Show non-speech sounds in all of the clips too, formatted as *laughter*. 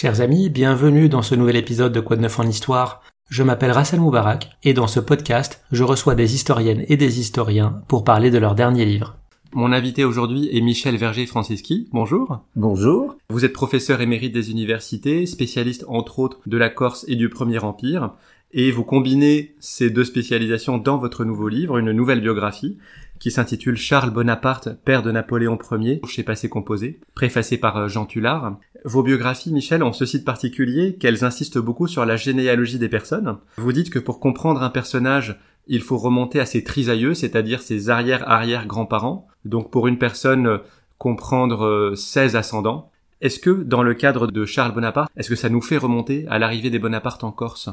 Chers amis, bienvenue dans ce nouvel épisode de Quoi de neuf en histoire. Je m'appelle Rassel Moubarak et dans ce podcast, je reçois des historiennes et des historiens pour parler de leur dernier livre. Mon invité aujourd'hui est Michel Verger-Francischi. Bonjour. Bonjour. Vous êtes professeur émérite des universités, spécialiste entre autres de la Corse et du Premier Empire, et vous combinez ces deux spécialisations dans votre nouveau livre, une nouvelle biographie, qui s'intitule Charles Bonaparte, père de Napoléon Ier, chez Passé Composé, préfacé par euh, Jean Tullard. Vos biographies, Michel, ont ceci de particulier qu'elles insistent beaucoup sur la généalogie des personnes. Vous dites que pour comprendre un personnage, il faut remonter à ses trisaïeux, c'est-à-dire ses arrière-arrière-grands-parents. Donc pour une personne, euh, comprendre 16 euh, ascendants. Est-ce que, dans le cadre de Charles Bonaparte, est-ce que ça nous fait remonter à l'arrivée des Bonaparte en Corse?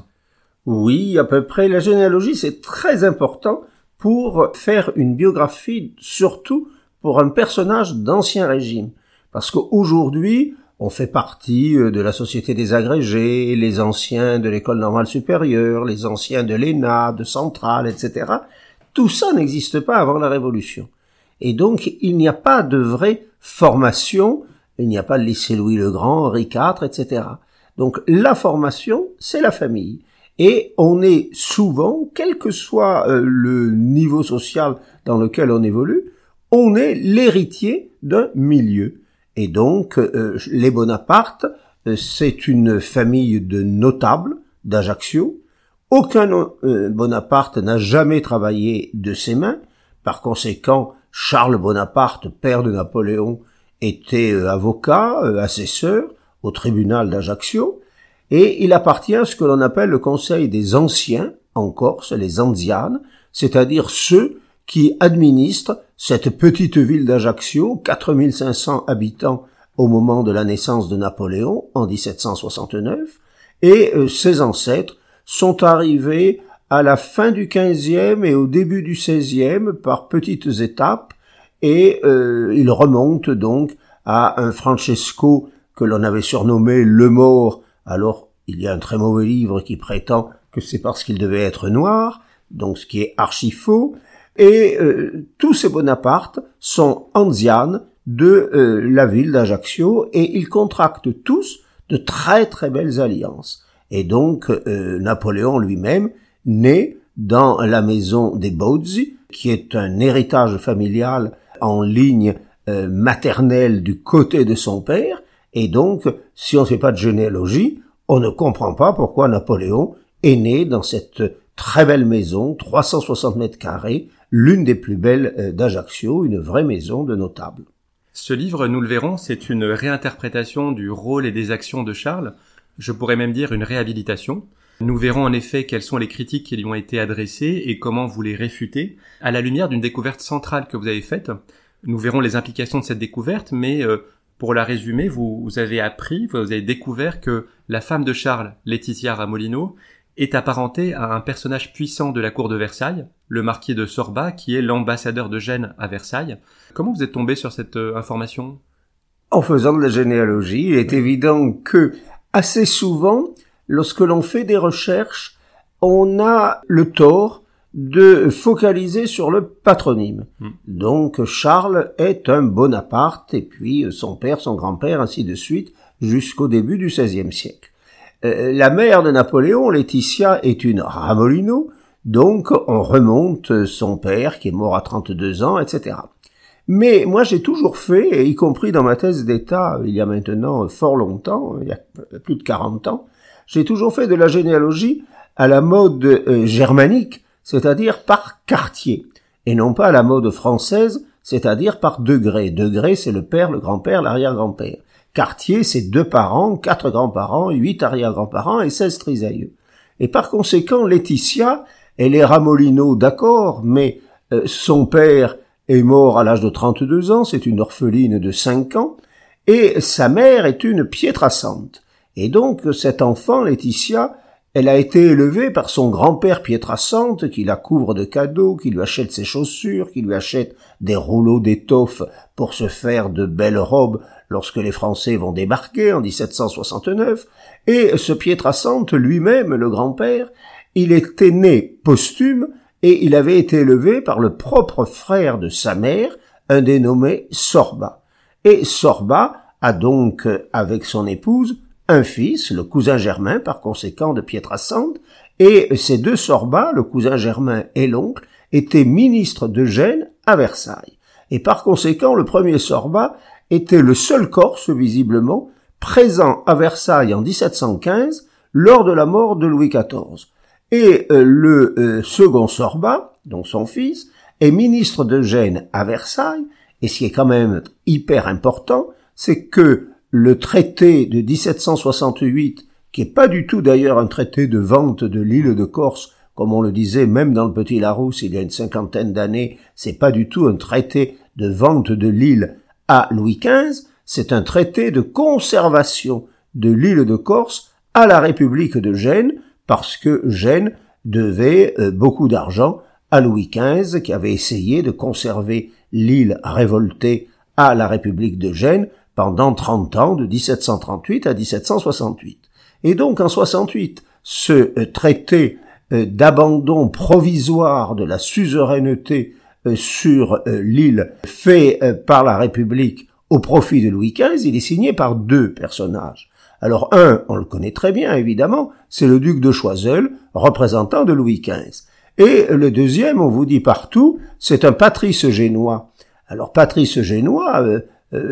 Oui, à peu près. La généalogie, c'est très important pour faire une biographie, surtout pour un personnage d'ancien régime. Parce qu'aujourd'hui, on fait partie euh, de la société des agrégés, les anciens de l'école normale supérieure, les anciens de l'ENA, de Centrale, etc. Tout ça n'existe pas avant la Révolution. Et donc, il n'y a pas de vraie formation, il n'y a pas le lycée Louis le Grand, Henri IV, etc. Donc, la formation, c'est la famille. Et on est souvent, quel que soit euh, le niveau social dans lequel on évolue, on est l'héritier d'un milieu. Et donc, euh, les Bonaparte, euh, c'est une famille de notables d'Ajaccio. Aucun Bonaparte n'a jamais travaillé de ses mains. Par conséquent, Charles Bonaparte, père de Napoléon, était avocat, assesseur au tribunal d'Ajaccio et il appartient à ce que l'on appelle le Conseil des Anciens, en Corse, les Anzianes, c'est-à-dire ceux qui administrent cette petite ville d'Ajaccio, 4500 habitants au moment de la naissance de Napoléon, en 1769, et euh, ses ancêtres sont arrivés à la fin du XVe et au début du XVIe par petites étapes, et euh, ils remontent donc à un Francesco que l'on avait surnommé le mort alors il y a un très mauvais livre qui prétend que c'est parce qu'il devait être noir, donc ce qui est archi faux, et euh, tous ces Bonapartes sont anzianes de euh, la ville d'Ajaccio, et ils contractent tous de très très belles alliances. Et donc euh, Napoléon lui-même naît dans la maison des Bozzi, qui est un héritage familial en ligne maternelle du côté de son père, et donc, si on ne fait pas de généalogie, on ne comprend pas pourquoi Napoléon est né dans cette très belle maison, 360 mètres carrés, l'une des plus belles euh, d'Ajaccio, une vraie maison de notable. Ce livre, nous le verrons, c'est une réinterprétation du rôle et des actions de Charles, je pourrais même dire une réhabilitation. Nous verrons en effet quelles sont les critiques qui lui ont été adressées et comment vous les réfutez, à la lumière d'une découverte centrale que vous avez faite. Nous verrons les implications de cette découverte, mais euh, pour la résumer, vous, avez appris, vous avez découvert que la femme de Charles, Laetitia Ramolino, est apparentée à un personnage puissant de la cour de Versailles, le marquis de Sorba, qui est l'ambassadeur de Gênes à Versailles. Comment vous êtes tombé sur cette euh, information? En faisant de la généalogie, il est évident que assez souvent, lorsque l'on fait des recherches, on a le tort de focaliser sur le patronyme. Hmm. Donc Charles est un Bonaparte, et puis son père, son grand-père, ainsi de suite, jusqu'au début du XVIe siècle. Euh, la mère de Napoléon, Laetitia, est une Ramolino, donc on remonte son père qui est mort à 32 ans, etc. Mais moi j'ai toujours fait, y compris dans ma thèse d'État il y a maintenant fort longtemps, il y a plus de 40 ans, j'ai toujours fait de la généalogie à la mode euh, germanique, c'est-à-dire par quartier, et non pas à la mode française, c'est-à-dire par degré. Degré, c'est le père, le grand-père, l'arrière-grand-père. Quartier, c'est deux parents, quatre grands-parents, huit arrière-grands-parents et seize trisaïeux. Et par conséquent, Laetitia, elle est Ramolino, d'accord, mais euh, son père est mort à l'âge de 32 ans, c'est une orpheline de 5 ans, et sa mère est une Pietrasante. Et donc, cet enfant, Laetitia, elle a été élevée par son grand-père Pietrasante qui la couvre de cadeaux, qui lui achète ses chaussures, qui lui achète des rouleaux d'étoffe pour se faire de belles robes lorsque les Français vont débarquer en 1769, et ce Pietrasante lui-même, le grand-père, il était né posthume et il avait été élevé par le propre frère de sa mère, un dénommé Sorba. Et Sorba a donc, avec son épouse, un fils, le cousin germain par conséquent de Pietrasant, et ces deux sorbats, le cousin germain et l'oncle, étaient ministres de Gênes à Versailles. Et par conséquent, le premier sorbat était le seul Corse, visiblement, présent à Versailles en 1715, lors de la mort de Louis XIV. Et euh, le euh, second sorbat, donc son fils, est ministre de Gênes à Versailles, et ce qui est quand même hyper important, c'est que le traité de 1768, qui est pas du tout d'ailleurs un traité de vente de l'île de Corse, comme on le disait même dans le Petit Larousse il y a une cinquantaine d'années, c'est pas du tout un traité de vente de l'île. À Louis XV, c'est un traité de conservation de l'île de Corse à la République de Gênes, parce que Gênes devait euh, beaucoup d'argent à Louis XV, qui avait essayé de conserver l'île révoltée à la République de Gênes pendant 30 ans, de 1738 à 1768. Et donc en 68, ce euh, traité euh, d'abandon provisoire de la suzeraineté euh, sur l'île fait par la République au profit de Louis XV, il est signé par deux personnages. Alors un, on le connaît très bien évidemment, c'est le duc de Choiseul, représentant de Louis XV. Et le deuxième, on vous dit partout, c'est un patrice génois. Alors patrice génois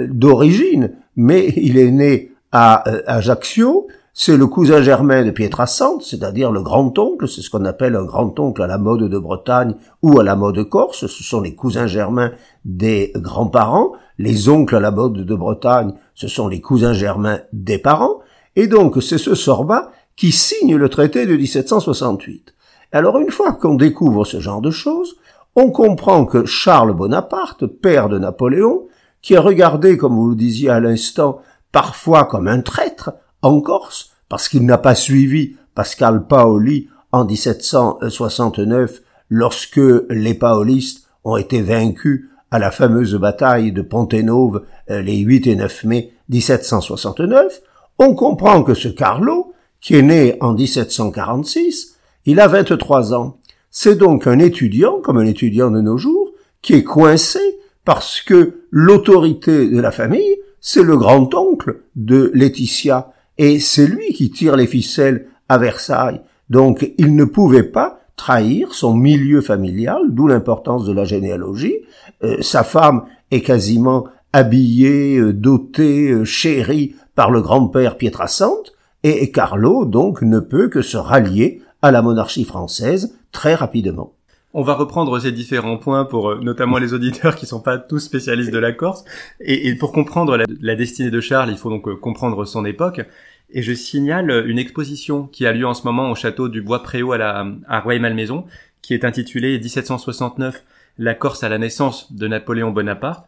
d'origine, mais il est né à euh, Ajaccio, c'est le cousin germain de Pietrasante, c'est-à-dire le grand-oncle, c'est ce qu'on appelle un grand-oncle à la mode de Bretagne ou à la mode corse, ce sont les cousins germains des grands-parents, les oncles à la mode de Bretagne, ce sont les cousins germains des parents, et donc c'est ce Sorba qui signe le traité de 1768. Alors une fois qu'on découvre ce genre de choses, on comprend que Charles Bonaparte, père de Napoléon, qui est regardé, comme vous le disiez à l'instant, parfois comme un traître en Corse, parce qu'il n'a pas suivi Pascal Paoli en 1769 lorsque les paolistes ont été vaincus à la fameuse bataille de Pontenove euh, les 8 et 9 mai 1769, on comprend que ce Carlo, qui est né en 1746, il a 23 ans. C'est donc un étudiant, comme un étudiant de nos jours, qui est coincé parce que l'autorité de la famille, c'est le grand-oncle de Laetitia, et c'est lui qui tire les ficelles à Versailles. Donc il ne pouvait pas trahir son milieu familial, d'où l'importance de la généalogie. Euh, sa femme est quasiment habillée, euh, dotée, euh, chérie par le grand-père Pietrasante, et Carlo donc ne peut que se rallier à la monarchie française très rapidement. On va reprendre ces différents points pour euh, notamment les auditeurs qui sont pas tous spécialistes de la Corse. Et, pour comprendre la, destinée de Charles, il faut donc euh, comprendre son époque. Et je signale une exposition qui a lieu en ce moment au château du Bois-Préau à, la, à Rueil-Malmaison, qui est intitulée 1769, la Corse à la naissance de Napoléon Bonaparte.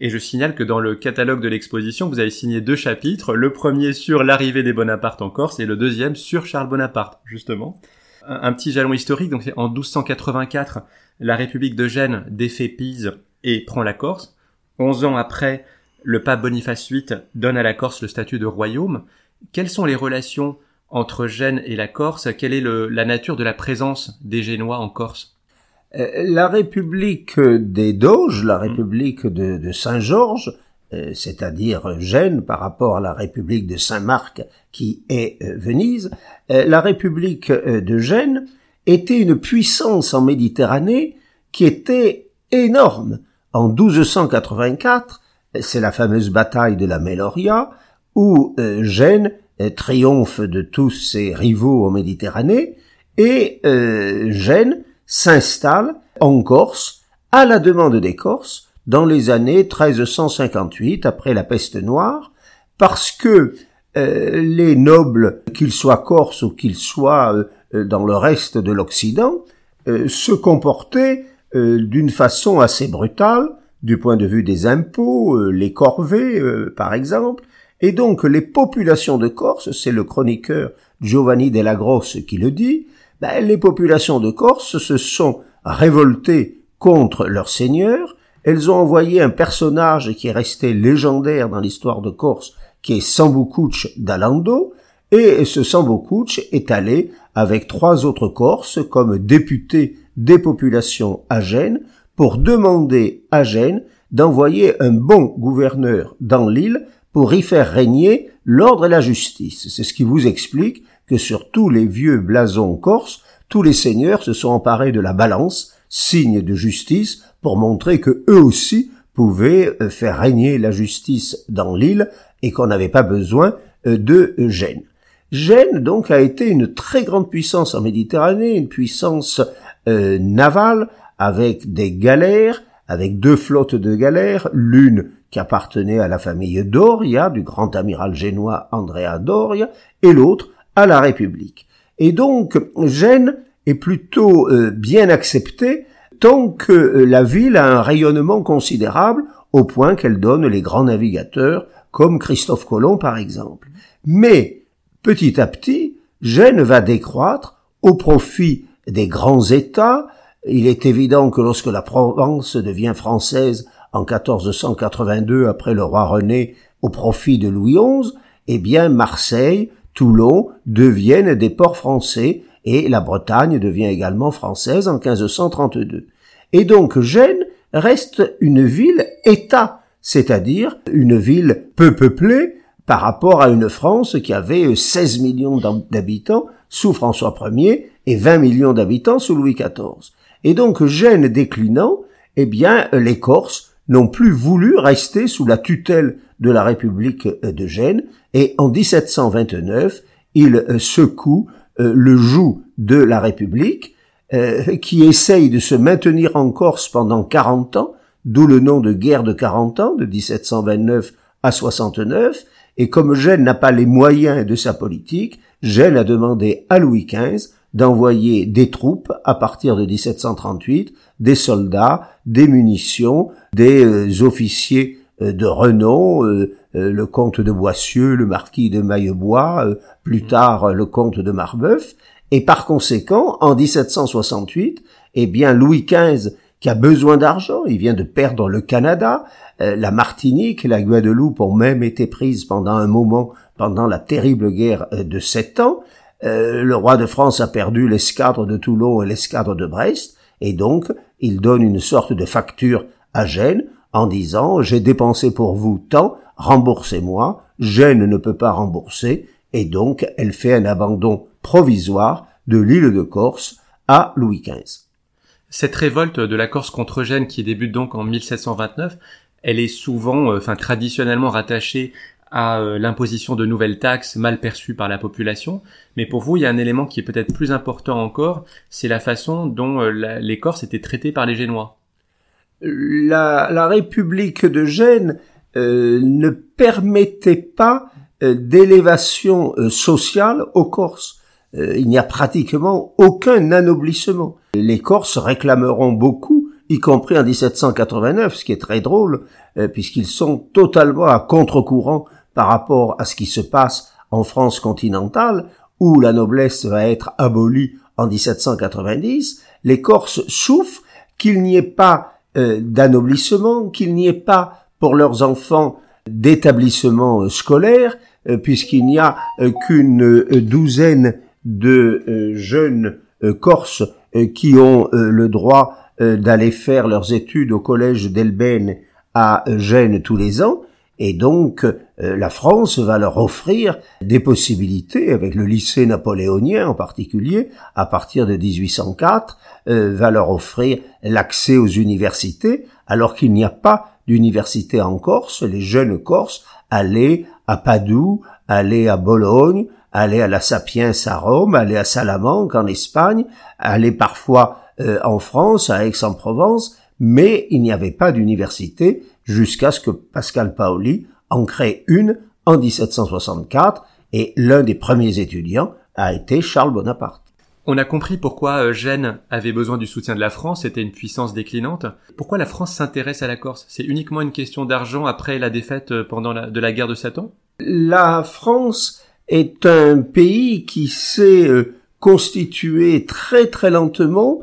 Et je signale que dans le catalogue de l'exposition, vous avez signé deux chapitres, le premier sur l'arrivée des Bonaparte en Corse et le deuxième sur Charles Bonaparte, justement un petit jalon historique. Donc en 1284, la République de Gênes défait Pise et prend la Corse. Onze ans après, le pape Boniface VIII donne à la Corse le statut de royaume. Quelles sont les relations entre Gênes et la Corse? Quelle est la nature de la présence des Génois en Corse? Euh, La République des Doges, la République de Saint-Georges, c'est-à-dire Gênes par rapport à la République de Saint-Marc qui est euh, Venise, euh, la République de Gênes était une puissance en Méditerranée qui était énorme. En 1284, c'est la fameuse bataille de la Meloria, où Gênes triomphe de tous ses rivaux en Méditerranée, et Gênes s'installe en Corse à la demande des Corses dans les années 1358 après la peste noire, parce que euh, les nobles, qu'ils soient corses ou qu'ils soient euh, dans le reste de l'Occident, euh, se comportaient d'une façon assez brutale du point de vue des impôts, les corvées par exemple, et donc les populations de Corse, c'est le chroniqueur Giovanni della Grosse qui le dit, ben, les populations de Corse se sont révoltées contre leur seigneur elles ont envoyé un personnage qui est resté légendaire dans l'histoire de Corse, qui est Samboucouch d'Alando, et ce Samboucouch est allé avec trois autres Corses comme député des populations à Gênes pour demander à Gênes d'envoyer un bon gouverneur dans l'île pour y faire régner l'ordre et la justice. C'est ce qui vous explique que sur tous les vieux blasons corses, tous les seigneurs se sont emparés de la balance, signe de justice, pour montrer que eux aussi pouvaient euh, faire régner la justice dans l'île et qu'on n'avait pas besoin euh, de Gênes. Gênes donc a été une très grande puissance en Méditerranée, une puissance euh, navale avec des galères, avec deux flottes de galères, l'une qui appartenait à la famille Doria, du grand amiral génois Andrea Doria, et l'autre à la République. Et donc Gênes est plutôt bien acceptée tant que euh, la ville a un rayonnement considérable au point qu'elle donne les grands navigateurs comme Christophe Colomb par exemple. Mais petit à petit, Gênes va décroître au profit des grands États. Il est évident que lorsque la Provence devient française en 1482 après le roi René au profit de Louis XI, eh bien Marseille, Toulon deviennent des ports français et la Bretagne devient également française en 1532. Et donc Gênes reste une ville-État, c'est-à-dire une ville peu peuplée par rapport à une France qui avait 16 millions d'habitants sous François Ier et 20 millions d'habitants sous Louis XIV. Et donc Gênes déclinant, eh bien les Corses n'ont plus voulu rester sous la tutelle de la République de Gênes et en 1729, ils secouent euh, le joug de la République, euh, qui essaye de se maintenir en Corse pendant 40 ans, d'où le nom de guerre de 40 ans, de 1729 à 69, et comme Gênes n'a pas les moyens de sa politique, Gênes a demandé à Louis XV d'envoyer des troupes à partir de 1738, des soldats, des munitions, des euh, officiers de renom, le comte de Boissieu, le marquis de Maillebois, plus tard le comte de Marbeuf, et par conséquent, en 1768, eh bien Louis XV, qui a besoin d'argent, il vient de perdre le Canada, euh, la Martinique, la Guadeloupe ont même été prises pendant un moment, pendant la terrible guerre euh, de sept ans, euh, le roi de France a perdu l'escadre de Toulon et l'escadre de Brest, et donc il donne une sorte de facture à Gênes en disant j'ai dépensé pour vous tant, remboursez-moi, Gênes ne peut pas rembourser, et donc elle fait un abandon provisoire de l'île de Corse à Louis XV. Cette révolte de la Corse contre Gênes qui débute donc en 1729, elle est souvent, euh, enfin traditionnellement rattachée à euh, l'imposition de nouvelles taxes mal perçues par la population. Mais pour vous, il y a un élément qui est peut-être plus important encore, c'est la façon dont euh, les Corses étaient traités par les Génois. La, la République de Gênes ne permettait pas euh, d'élévation euh, sociale aux Corses. Euh, il n'y a pratiquement aucun anoblissement. Les Corses réclameront beaucoup, y compris en 1789, ce qui est très drôle, puisqu'ils sont totalement à contre-courant par rapport à ce qui se passe en France continentale, où la noblesse va être abolie en 1790. Les Corses souffrent qu'il n'y ait pas d'anoblissement, qu'il n'y ait pas pour leurs enfants d'établissements scolaires, euh, puisqu'il n'y a euh, qu'une euh, douzaine de jeunes Corses qui ont le droit d'aller faire leurs études au collège d'Elben à Gênes tous les ans, et donc la France va leur offrir des possibilités, avec le lycée napoléonien en particulier, à partir de 1804, va leur offrir l'accès aux universités, alors qu'il n'y a pas d'université en Corse, les jeunes Corses allaient à Padoue, aller à Bologne, aller à la Sapiens à Rome, aller à Salamanque en Espagne, aller parfois euh, en France, à Aix-en-Provence, mais il n'y avait pas d'université jusqu'à ce que Pascal Paoli en crée une en 1764 et l'un des premiers étudiants a été Charles Bonaparte. On a compris pourquoi euh, Gênes avait besoin du soutien de la France, c'était une puissance déclinante. Pourquoi la France s'intéresse à la Corse? C'est uniquement une question d'argent après la défaite euh, pendant la, de la guerre de Satan La France est un pays qui s'est euh, constitué très très lentement.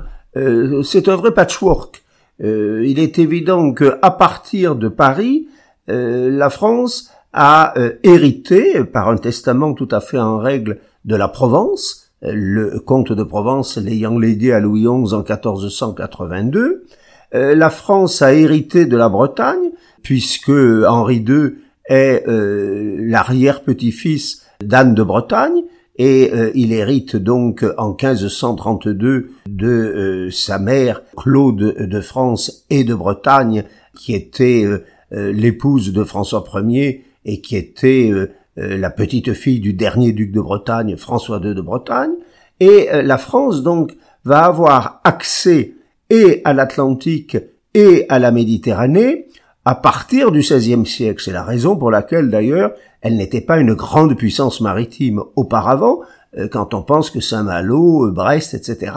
c'est un vrai patchwork. Il est évident que à partir de Paris, la France a hérité par un testament tout à fait en règle de la Provence, le comte de Provence l'ayant légué à Louis XI en 1482. Euh, la France a hérité de la Bretagne, puisque Henri II est l'arrière-petit-fils d'Anne de Bretagne, et il hérite donc en 1532 de sa mère Claude de France et de Bretagne qui était l'épouse de François Ier et qui était la petite fille du dernier duc de Bretagne François II de Bretagne et la France donc va avoir accès et à l'Atlantique et à la Méditerranée à partir du XVIe siècle. C'est la raison pour laquelle d'ailleurs elle n'était pas une grande puissance maritime auparavant, euh, quand on pense que Saint-Malo, euh, Brest, etc.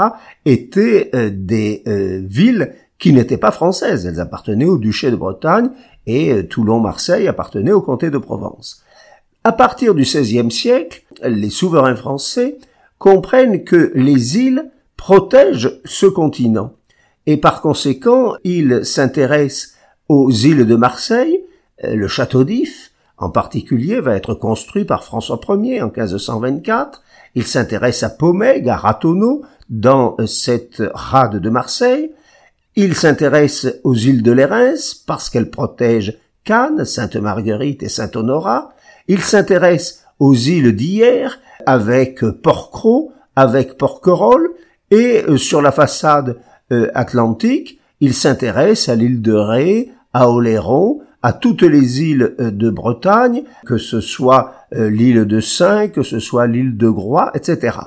étaient euh, des villes qui n'étaient pas françaises. Elles appartenaient au duché de Bretagne et Toulon-Marseille appartenait au comté de Provence. À partir du XVIe siècle, les souverains français comprennent que les îles protègent ce continent et par conséquent, ils s'intéressent aux îles de Marseille, le château d'If, en particulier, va être construit par François Ier en 1524. Il s'intéresse à Pomègue, à Ratonneau, dans euh, cette rade de Marseille. Il s'intéresse aux îles de Lérins parce qu'elles protègent Cannes, Sainte-Marguerite et Saint-Honorat. Il s'intéresse aux îles d'hier avec Porquerolles, avec Porquerolles, et euh, sur la façade euh, atlantique, il s'intéresse à l'île de Ré, à Oléron, à toutes les îles euh, de Bretagne, que ce soit euh, l'île de Saint, que ce soit l'île de Groix, etc.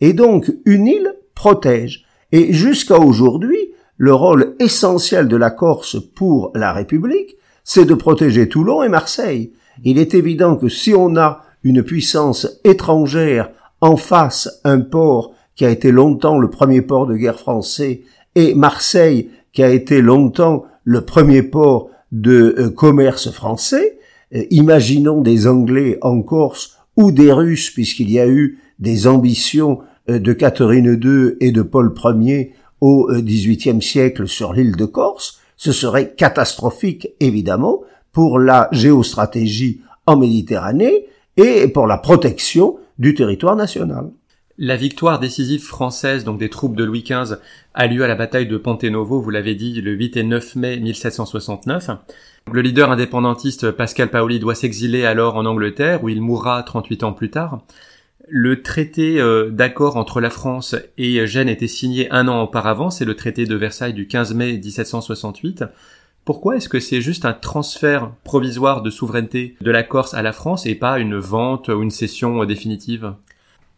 Et donc, une île protège. Et jusqu'à aujourd'hui, le rôle essentiel de la Corse pour la République, c'est de protéger Toulon et Marseille. Il est évident que si on a une puissance étrangère en face un port qui a été longtemps le premier port de guerre français et Marseille, qui a été longtemps le premier port de euh, commerce français, euh, imaginons des Anglais en Corse ou des Russes, puisqu'il y a eu des ambitions euh, de Catherine II et de Paul Ier au XVIIIe siècle sur l'île de Corse, ce serait catastrophique, évidemment, pour la géostratégie en Méditerranée et pour la protection du territoire national. La victoire décisive française, donc des troupes de Louis XV, a lieu à la bataille de Ponte Novo, vous l'avez dit, le 8 et 9 mai 1769. Le leader indépendantiste Pascal Paoli doit s'exiler alors en Angleterre, où il mourra 38 ans plus tard. Le traité euh, d'accord entre la France et Gênes était signé un an auparavant, c'est le traité de Versailles du 15 mai 1768. Pourquoi est-ce que c'est juste un transfert provisoire de souveraineté de la Corse à la France et pas une vente ou une cession définitive?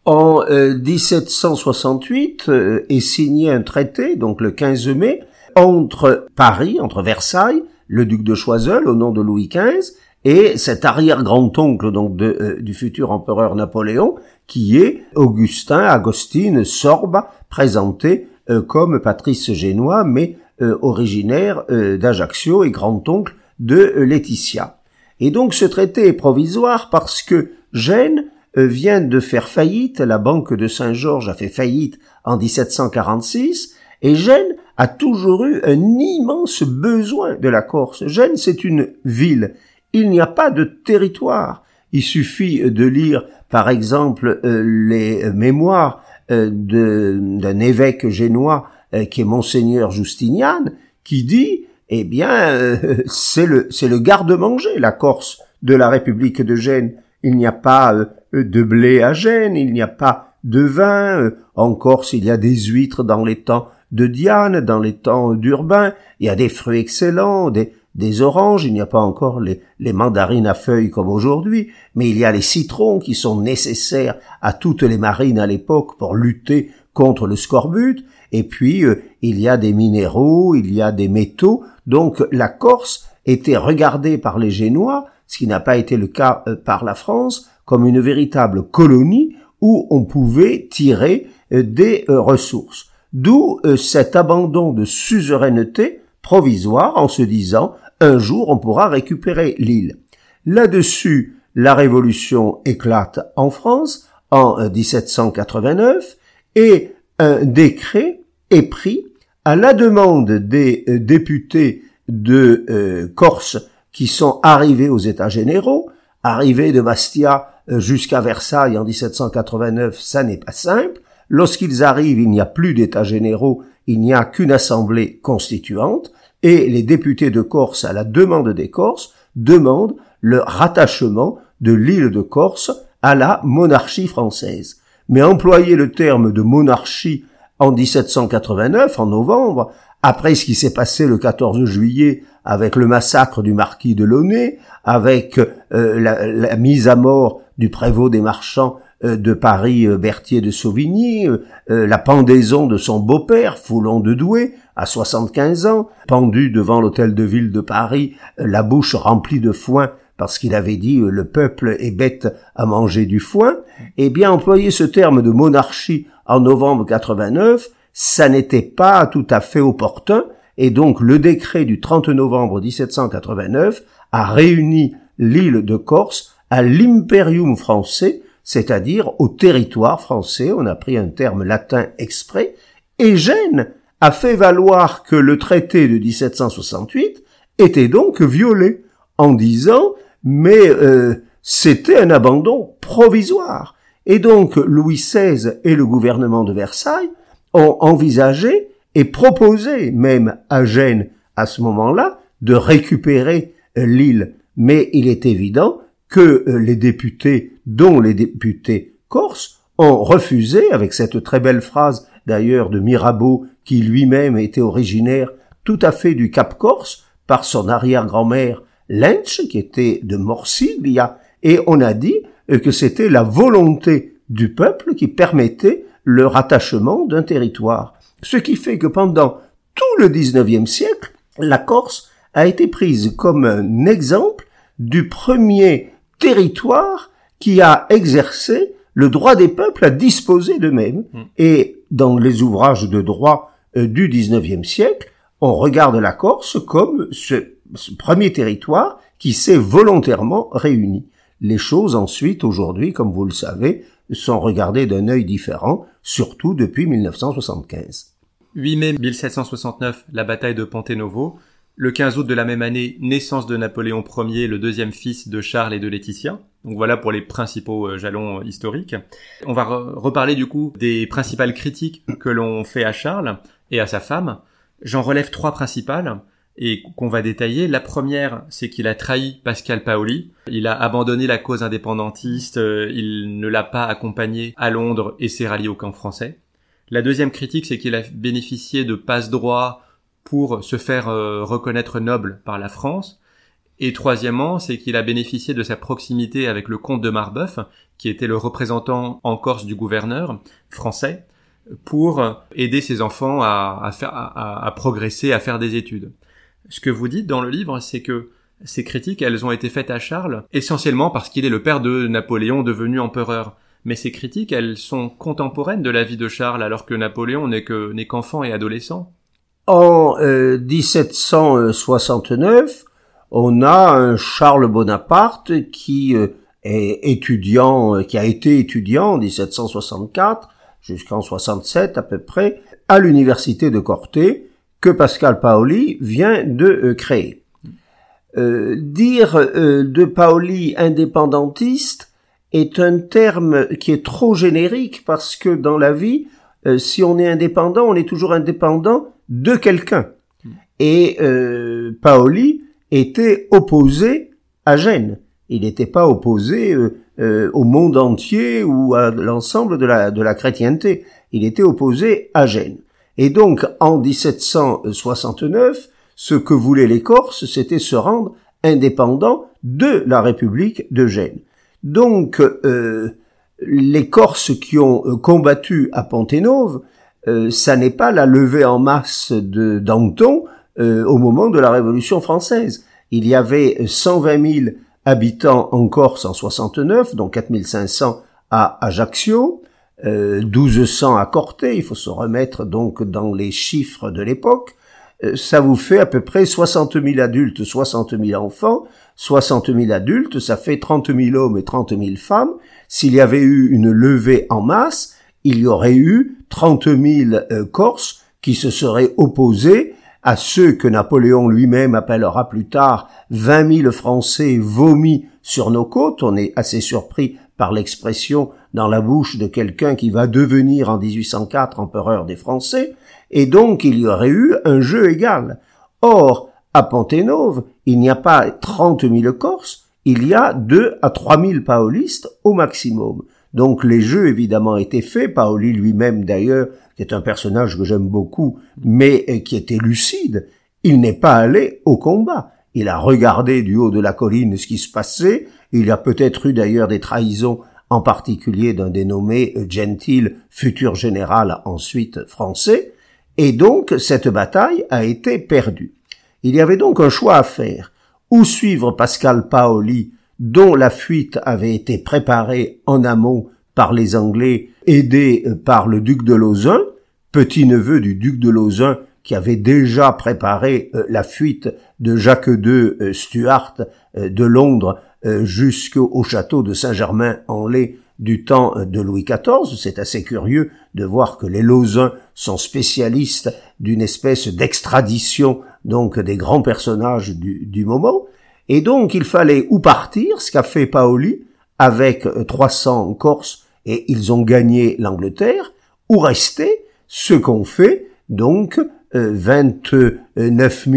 En 1768 euh, euh, est signé un traité, donc le 15 mai, entre Paris, entre Versailles, le duc de Choiseul au nom de Louis XV, et cet arrière-grand-oncle donc euh, du futur empereur Napoléon, qui est Augustin Agostine Sorba, présenté comme patrice génois, mais originaire d'Ajaccio et grand-oncle de Laetitia. Et donc ce traité est provisoire parce que Gênes vient de faire faillite, la banque de Saint-Georges a fait faillite en 1746, et Gênes a toujours eu un immense besoin de la Corse. Gênes, c'est une ville. Il n'y a pas de territoire. Il suffit de lire, par exemple, euh, les mémoires euh, d'un évêque génois qui est monseigneur Justinian, qui dit, eh bien, *laughs* c'est le, c'est le garde-manger, la Corse de la République de Gênes. Il n'y a pas euh, de blé à Gênes, il n'y a pas de vin, euh, en Corse il y a des huîtres dans les temps de Diane, dans les temps d'Urbain, il y a des fruits excellents, des, oranges, il n'y a pas encore les, les mandarines à feuilles comme aujourd'hui, mais il y a les citrons qui sont nécessaires à toutes les marines à l'époque pour lutter contre le scorbut, et puis euh, il y a des minéraux, il y a des métaux, donc la Corse était regardée par les Génois, ce qui n'a pas été le cas par la France, comme une véritable colonie où on pouvait tirer euh, des euh, ressources. D'où euh, cet abandon de suzeraineté provisoire en se disant un jour on pourra récupérer l'île. Là-dessus, la révolution éclate en France en 1789 et un décret est pris à la demande des députés de Corse qui sont arrivés aux États généraux, arrivés de Bastia euh, jusqu'à Versailles en 1789, ça n'est pas simple. Lorsqu'ils arrivent, il n'y a plus d'états généraux, il n'y a qu'une assemblée constituante, et les députés de Corse, à la demande des Corses, demandent le rattachement de l'île de Corse à la monarchie française. Mais employer le terme de monarchie en 1789, en novembre, après ce qui s'est passé le 14 juillet avec le massacre du marquis de Launay, avec euh, la, mise à mort du prévôt des marchands euh, de Paris, euh, Berthier de Sauvigny, la pendaison de son beau-père, Foulon de Douai, à 75 ans, pendu devant l'hôtel de ville de Paris, la bouche remplie de foin parce qu'il avait dit le peuple est bête à manger du foin, eh bien employer ce terme de monarchie en novembre 89, ça n'était pas tout à fait opportun, et donc le décret du 30 novembre 1789 a réuni l'île de Corse à l'imperium français, c'est-à-dire au territoire français, on a pris un terme latin exprès, et Gênes a fait valoir que le traité de 1768 était donc violé, en disant mais euh, c'était un abandon provisoire. Et donc Louis XVI et le gouvernement de Versailles ont envisagé et proposé même à Gênes à ce moment-là de récupérer euh, l'île. Mais il est évident que euh, les députés, dont les députés corses, ont refusé, avec cette très belle phrase d'ailleurs de Mirabeau, qui lui-même était originaire tout à fait du Cap Corse, par son arrière-grand-mère Lynch, qui était de Morsiglia, et on a dit euh, que c'était la volonté du peuple qui permettait le rattachement d'un territoire. Ce qui fait que pendant tout le XIXe siècle, la Corse a été prise comme un exemple du premier territoire qui a exercé le droit des peuples à disposer d'eux-mêmes. Hmm. Et dans les ouvrages de droit euh, du XIXe siècle, on regarde la Corse comme ce ce premier territoire qui s'est volontairement réuni. Les choses ensuite, aujourd'hui, comme vous le savez, sont regardées d'un œil différent, surtout depuis 1975. 8 mai 1769, la bataille de Pantenovo. Le 15 août de la même année, naissance de Napoléon Ier, le deuxième fils de Charles et de Laetitia. Donc voilà pour les principaux euh, jalons euh, historiques. On va reparler du coup des principales critiques que l'on fait à Charles et à sa femme. J'en relève trois principales et qu'on va détailler. La première, c'est qu'il a trahi Pascal Paoli. Il a abandonné la cause indépendantiste, euh, il ne l'a pas accompagné à Londres et s'est rallié au camp français. La deuxième critique, c'est qu'il a bénéficié de passe-droit pour se faire euh, reconnaître noble par la France. Et troisièmement, c'est qu'il a bénéficié de sa proximité avec le comte de Marbeuf, qui était le représentant en Corse du gouverneur français, pour aider ses enfants à, faire, à progresser, à faire des études ce que vous dites dans le livre, c'est que ces critiques, elles ont été faites à Charles, essentiellement parce qu'il est le père de Napoléon devenu empereur. Mais ces critiques, elles sont contemporaines de la vie de Charles, alors que Napoléon n'est que n'est qu'enfant et adolescent. En 1769, euh, on a un Charles Bonaparte qui euh, est étudiant, euh, qui a été étudiant en 1764 jusqu'en 67 à peu près à l'université de Corté que Pascal Paoli vient de euh, créer. Euh, dire euh, de Paoli indépendantiste est un terme qui est trop générique parce que dans la vie, si on est indépendant, on est toujours indépendant de quelqu'un. Et Paoli était opposé à Gênes. Il n'était pas opposé au monde entier ou à l'ensemble de la, de la chrétienté. Il était opposé à Gênes. Et donc, en 1769, ce que voulaient les Corses, c'était se rendre indépendants de la République de Gênes. Donc, euh, les Corses qui ont euh, combattu à Ponténove, euh, ça n'est pas la levée en masse de Danton au moment de la Révolution française. Il y avait 120 000 habitants en Corse en 69, dont 4500 à Ajaccio, 1200 euh, à Corté, il faut se remettre donc dans les chiffres de l'époque, euh, ça vous fait à peu près 60 000 adultes, 60 000 enfants, 60 000 adultes, ça fait 30 000 hommes et 30 000 femmes. S'il y avait eu une levée en masse, il y aurait eu 30 000 euh, Corses qui se seraient opposés à ceux que Napoléon lui-même appellera plus tard 20 000 Français vomis sur nos côtes. On est assez surpris par l'expression dans la bouche de quelqu'un qui va devenir en 1804 empereur des Français, et donc il y aurait eu un jeu égal. Or, à Ponténove, il n'y a pas 30 000 Corses, il y a 2 à 3000 paolistes au maximum. Donc les jeux évidemment étaient faits. Paoli lui-même d'ailleurs, qui est un personnage que j'aime beaucoup, mais euh, qui était lucide, il n'est pas allé au combat. Il a regardé du haut de la colline ce qui se passait. Il a peut-être eu d'ailleurs des trahisons, en particulier d'un dénommé euh, Gentil, futur général ensuite français. Et donc cette bataille a été perdue. Il y avait donc un choix à faire. Ou suivre Pascal Paoli, dont la fuite avait été préparée en amont par les Anglais, aidés euh, par le duc de Lauzun, petit-neveu du duc de Lauzun qui avait déjà préparé euh, la fuite de Jacques II euh, Stuart de Londres jusqu'au château de Saint-Germain-en-Laye du temps de Louis XIV. C'est assez curieux de voir que les Lauzuns sont spécialistes d'une espèce d'extradition donc des grands personnages du, moment. Et donc il fallait ou partir, ce qu'a fait Paoli, avec 300 Corses, et ils ont gagné l'Angleterre, ou rester, ce qu'ont fait donc 29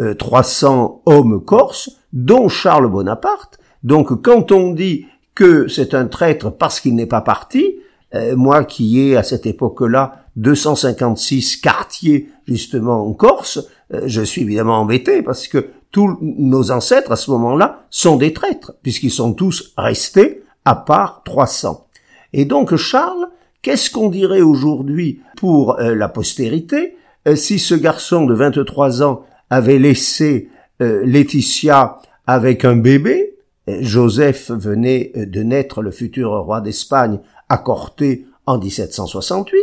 euh, 300 euh, hommes corses, dont Charles Bonaparte. Donc quand on dit que c'est un traître parce qu'il n'est pas parti, euh, moi qui ai à cette époque-là 256 quartiers justement en Corse, je suis évidemment embêté parce que tous nos ancêtres à ce moment-là sont des traîtres, puisqu'ils sont tous restés, à part 300. Et donc Charles, qu'est-ce qu'on dirait aujourd'hui pour euh, la postérité euh, si ce garçon de 23 ans avait laissé euh, Laetitia avec un bébé Joseph venait de naître le futur roi d'Espagne à Corté en 1768.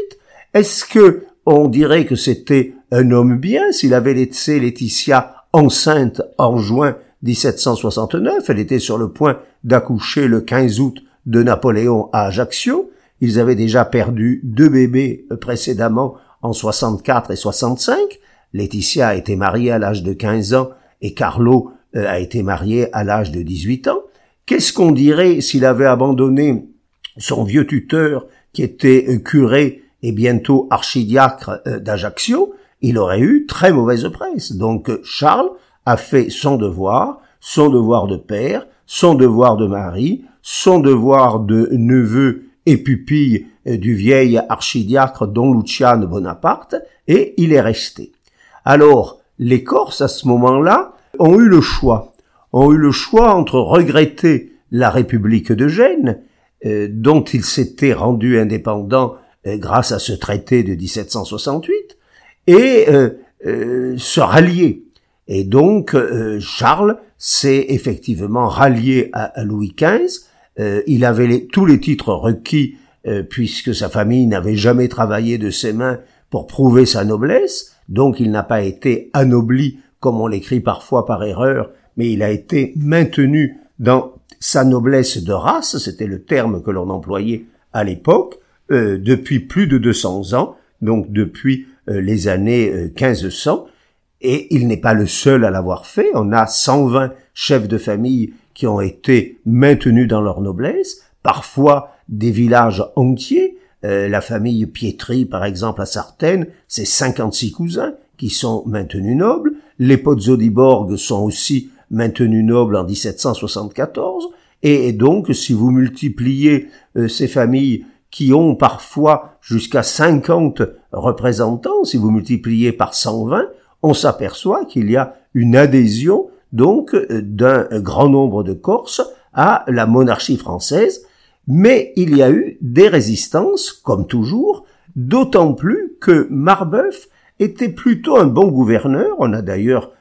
Est-ce que on dirait que c'était un homme bien s'il avait laissé Laetitia enceinte en juin 1769. Elle était sur le point d'accoucher le 15 août de Napoléon à Ajaccio. Ils avaient déjà perdu deux bébés précédemment en 64 et 65. Laetitia a été mariée à l'âge de 15 ans et Carlo a été marié à l'âge de 18 ans. Qu'est-ce qu'on dirait s'il avait abandonné son vieux tuteur qui était euh, curé et bientôt archidiacre euh, d'Ajaccio? Il aurait eu très mauvaise presse. Donc Charles a fait son devoir, son devoir de père, son devoir de mari, son devoir de neveu et pupille du vieil archidiacre Don Luciano Bonaparte, et il est resté. Alors, les Corses, à ce moment-là, ont eu le choix. Ont eu le choix entre regretter la République de Gênes, euh, dont ils s'étaient rendus indépendants euh, grâce à ce traité de 1768, et euh, se rallier. Et donc Charles s'est effectivement rallié à, Louis XV. il avait tous les titres requis puisque sa famille n'avait jamais travaillé de ses mains pour prouver sa noblesse, donc il n'a pas été anobli comme on l'écrit parfois par erreur, mais il a été maintenu dans sa noblesse de race, c'était le terme que l'on employait à l'époque, depuis plus de 200 ans, donc depuis euh, les années 1500, euh, et il n'est pas le seul à l'avoir fait. On a 120 chefs de famille qui ont été maintenus dans leur noblesse, parfois des villages entiers. Euh, la famille Pietri, par exemple, à Sartène, c'est 56 cousins qui sont maintenus nobles. Les Pozzo di Borg sont aussi maintenus nobles en 1774. Et, donc, si vous multipliez ces familles qui ont parfois jusqu'à 50 représentants, si vous multipliez par 120, on s'aperçoit qu'il y a une adhésion donc d'un grand nombre de Corses à la monarchie française, mais il y a eu des résistances, comme toujours, d'autant plus que Marbeuf était plutôt un bon gouverneur, on a d'ailleurs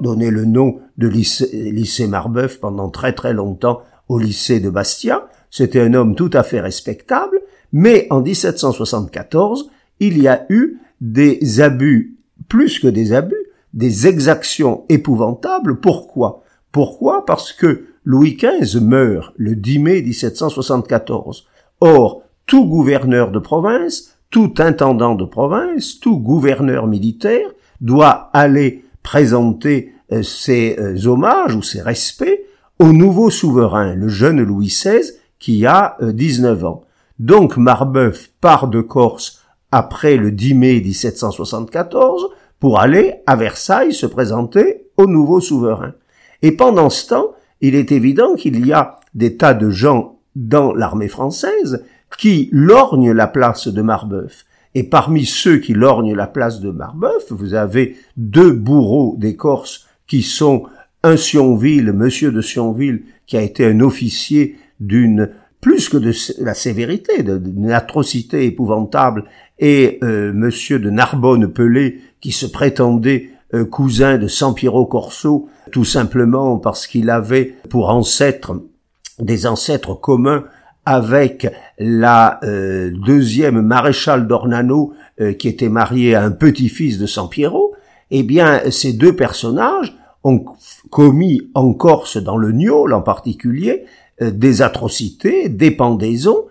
donné le nom de lycée, Marbeuf pendant très très longtemps au lycée de Bastia, c'était un homme tout à fait respectable, mais en 1774, il y a eu des abus, plus que des abus, des exactions épouvantables. Pourquoi? Pourquoi? Parce que Louis XV meurt le 10 mai 1774. Or, tout gouverneur de province, tout intendant de province, tout gouverneur militaire doit aller présenter euh, ses euh, hommages ou ses respects au nouveau souverain, le jeune Louis XVI, qui a 19 euh, ans. Donc Marbeuf part de Corse après le 10 mai 1774 pour aller à Versailles se présenter au nouveau souverain. Et pendant ce temps, il est évident qu'il y a des tas de gens dans l'armée française qui lorgnent la place de Marbeuf. Et parmi ceux qui lorgnent la place de Marbeuf, vous avez deux bourreaux des Corses qui sont un Sionville, monsieur de Sionville, qui a été un officier d'une plus que de la sévérité, d'une atrocité épouvantable, et euh, monsieur de Narbonne-Pelé, qui se prétendait euh, cousin de Sampiero Corso, tout simplement parce qu'il avait pour ancêtre des ancêtres communs avec la euh, deuxième maréchale d'Ornano qui était mariée à un petit-fils de Sampiero, eh bien ces deux personnages ont commis en Corse, dans le Niol en particulier, euh, des atrocités, des pendaisons,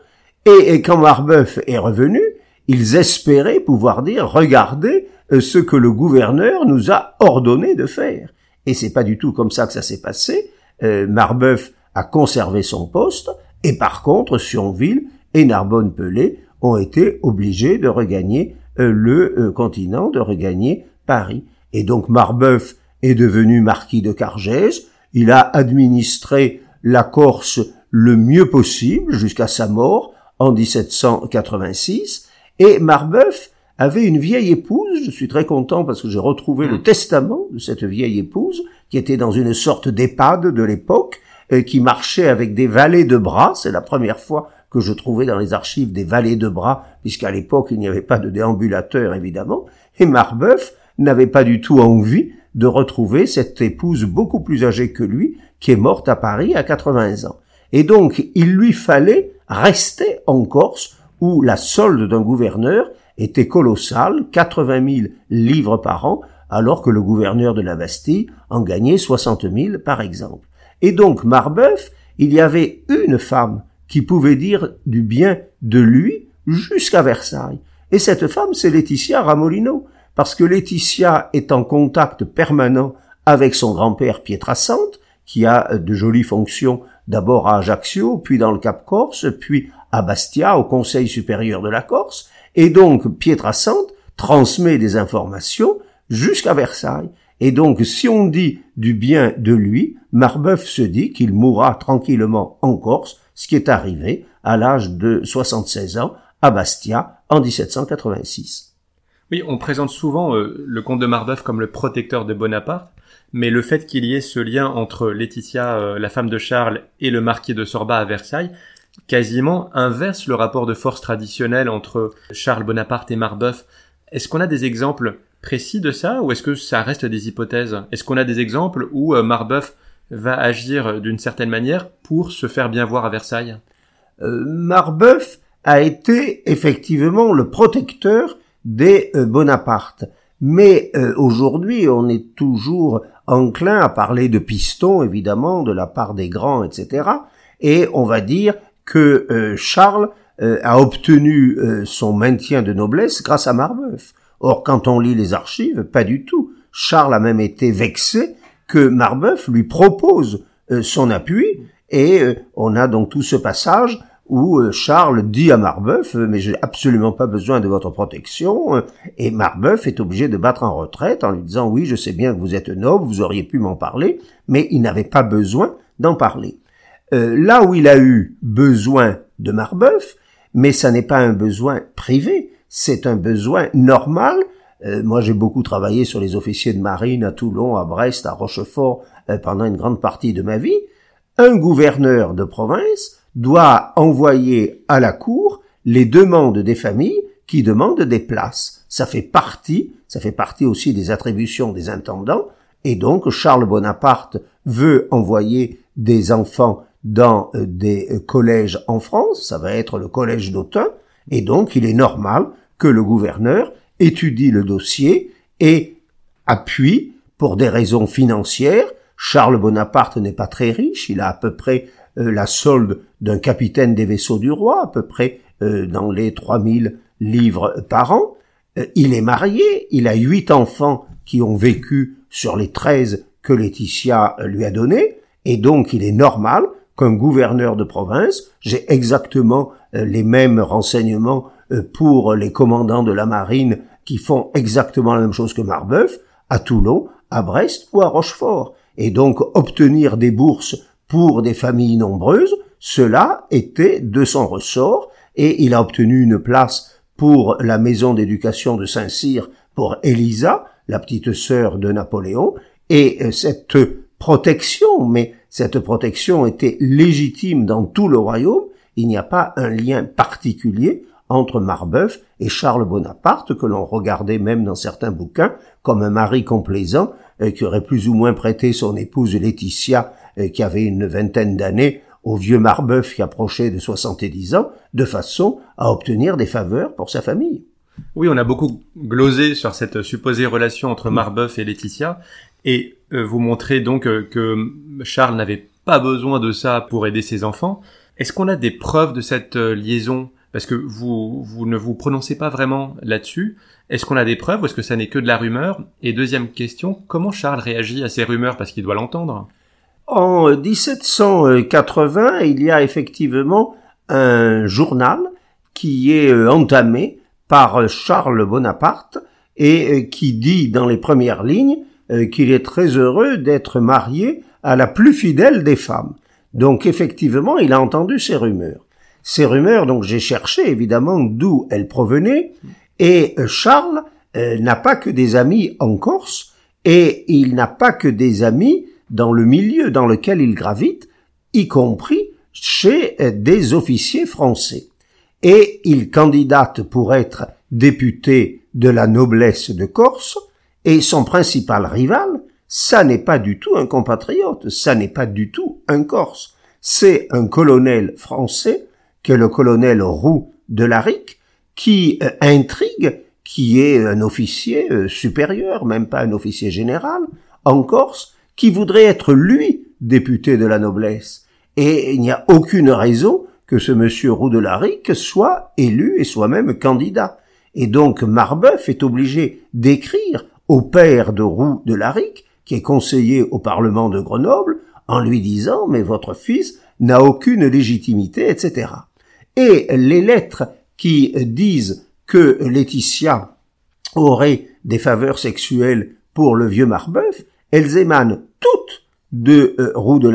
et, quand Marbeuf est revenu, ils espéraient pouvoir dire regardez euh, ce que le gouverneur nous a ordonné de faire. Et c'est pas du tout comme ça que ça s'est passé. Euh, Marbeuf a conservé son poste, et par contre, Sionville et Narbonne-Pelé ont été obligés de regagner le continent, de regagner Paris. Et donc Marbeuf est devenu marquis de Cargèse, il a administré la Corse le mieux possible jusqu'à sa mort en 1786, et Marbeuf avait une vieille épouse, je suis très content parce que j'ai retrouvé le testament de cette vieille épouse, qui était dans une sorte d'EHPAD de l'époque, euh, qui marchait avec des valets de bras, c'est la première fois que je trouvais dans les archives des valets de bras, puisqu'à l'époque il n'y avait pas de déambulateur évidemment, et Marbeuf n'avait pas du tout envie de retrouver cette épouse beaucoup plus âgée que lui, qui est morte à Paris à 80 ans. Et donc, il lui fallait rester en Corse, où la solde d'un gouverneur était colossale, 80 000 livres par an, alors que le gouverneur de la Bastille en gagnait 60 000 par exemple. Et donc, Marbeuf, il y avait une femme qui pouvait dire du bien de lui jusqu'à Versailles. Et cette femme, c'est Laetitia Ramolino parce que Laetitia est en contact permanent avec son grand-père Pietrasante, qui a de jolies fonctions d'abord à Ajaccio, puis dans le Cap Corse, puis à Bastia, au Conseil supérieur de la Corse, et donc Pietrasante transmet des informations jusqu'à Versailles. Et donc, si on dit du bien de lui, Marbeuf se dit qu'il mourra tranquillement en Corse, ce qui est arrivé à l'âge de 76 ans à Bastia en 1786. Oui, on présente souvent euh, le comte de Marbeuf comme le protecteur de Bonaparte, mais le fait qu'il y ait ce lien entre Laetitia, euh, la femme de Charles, et le marquis de Sorba à Versailles, quasiment inverse le rapport de force traditionnel entre Charles Bonaparte et Marbeuf. Est-ce qu'on a des exemples précis de ça, ou est-ce que ça reste des hypothèses? Est-ce qu'on a des exemples où euh, Marbeuf va agir d'une certaine manière pour se faire bien voir à Versailles? Marbeuf a été effectivement le protecteur des euh, Bonaparte. Mais euh, aujourd'hui, on est toujours enclin à parler de piston, évidemment, de la part des grands, etc. Et on va dire que euh, Charles a obtenu son maintien de noblesse grâce à Marbeuf. Or, quand on lit les archives, pas du tout. Charles a même été vexé que Marbeuf lui propose son appui, et on a donc tout ce passage où euh, Charles dit à Marbeuf euh, mais j'ai absolument pas besoin de votre protection euh, et Marbeuf est obligé de battre en retraite en lui disant oui je sais bien que vous êtes noble vous auriez pu m'en parler mais il n'avait pas besoin d'en parler là où il a eu besoin de Marbeuf mais ça n'est pas un besoin privé c'est un besoin normal. Moi j'ai beaucoup travaillé sur les officiers de marine à Toulon à Brest à Rochefort pendant une grande partie de ma vie. Un gouverneur de province doit envoyer à la cour les demandes des familles qui demandent des places. Ça fait partie, ça fait partie aussi des attributions des intendants, et donc Charles Bonaparte veut envoyer des enfants dans euh, des euh, collèges en France, ça va être le collège d'Autun, et donc il est normal que le gouverneur étudie le dossier et appuie, pour des raisons financières, Charles Bonaparte n'est pas très riche, il a à peu près euh, la solde d'un capitaine des vaisseaux du roi, à peu près euh, dans les 3000 livres par an. Euh, il est marié, il a huit enfants qui ont vécu sur les treize que Laetitia lui a donnés, et donc il est normal qu'un gouverneur de province, j'ai exactement les mêmes renseignements pour les commandants de la marine qui font exactement la même chose que Marbeuf, à Toulon, à Brest ou à Rochefort. Et donc obtenir des bourses pour des familles nombreuses, cela était de son ressort et il a obtenu une place pour la maison d'éducation de Saint-Cyr pour Elisa, la petite sœur de Napoléon, et euh, cette protection, mais cette protection était légitime dans tout le royaume, il n'y a pas un lien particulier entre Marbeuf et Charles Bonaparte, que l'on regardait même dans certains bouquins comme un mari complaisant euh, qui aurait plus ou moins prêté son épouse Laetitia, euh, qui avait une vingtaine d'années, au vieux Marbeuf qui approchait de 70 ans, de façon à obtenir des faveurs pour sa famille. Oui, on a beaucoup glosé sur cette supposée relation entre Marbeuf et Laetitia, et euh, vous montrez donc que Charles n'avait pas besoin de ça pour aider ses enfants. Est-ce qu'on a des preuves de cette liaison parce que vous, vous ne vous prononcez pas vraiment là-dessus. Est-ce qu'on a des preuves ou est-ce que ça n'est que de la rumeur? Et deuxième question, comment Charles réagit à ces rumeurs? Parce qu'il doit l'entendre En 1780, il y a effectivement un journal qui est euh, entamé par Charles Bonaparte et euh, qui dit dans les premières lignes euh, qu'il est très heureux d'être marié à la plus fidèle des femmes. Donc effectivement, il a entendu ces rumeurs. Ces rumeurs, donc j'ai cherché évidemment d'où elles provenaient, et euh, Charles euh, n'a pas que des amis en Corse, et il n'a pas que des amis dans le milieu dans lequel il gravite, y compris chez euh, des officiers français. Et il candidate pour être député de la noblesse de Corse, et son principal rival, ça n'est pas du tout un compatriote, ça n'est pas du tout un Corse, c'est un colonel français que le colonel Roux de Laric, qui euh, intrigue, qui est un officier euh, supérieur, même pas un officier général, en Corse, qui voudrait être lui député de la noblesse. Et il n'y a aucune raison que ce monsieur Roux de Laric soit élu et soit même candidat. Et donc Marbeuf est obligé d'écrire au père de Roux de Laric, qui est conseiller au Parlement de Grenoble, en lui disant mais votre fils n'a aucune légitimité, etc. Et les lettres qui disent que Laetitia aurait des faveurs sexuelles pour le vieux Marbeuf, elles émanent toutes de euh, Roux de.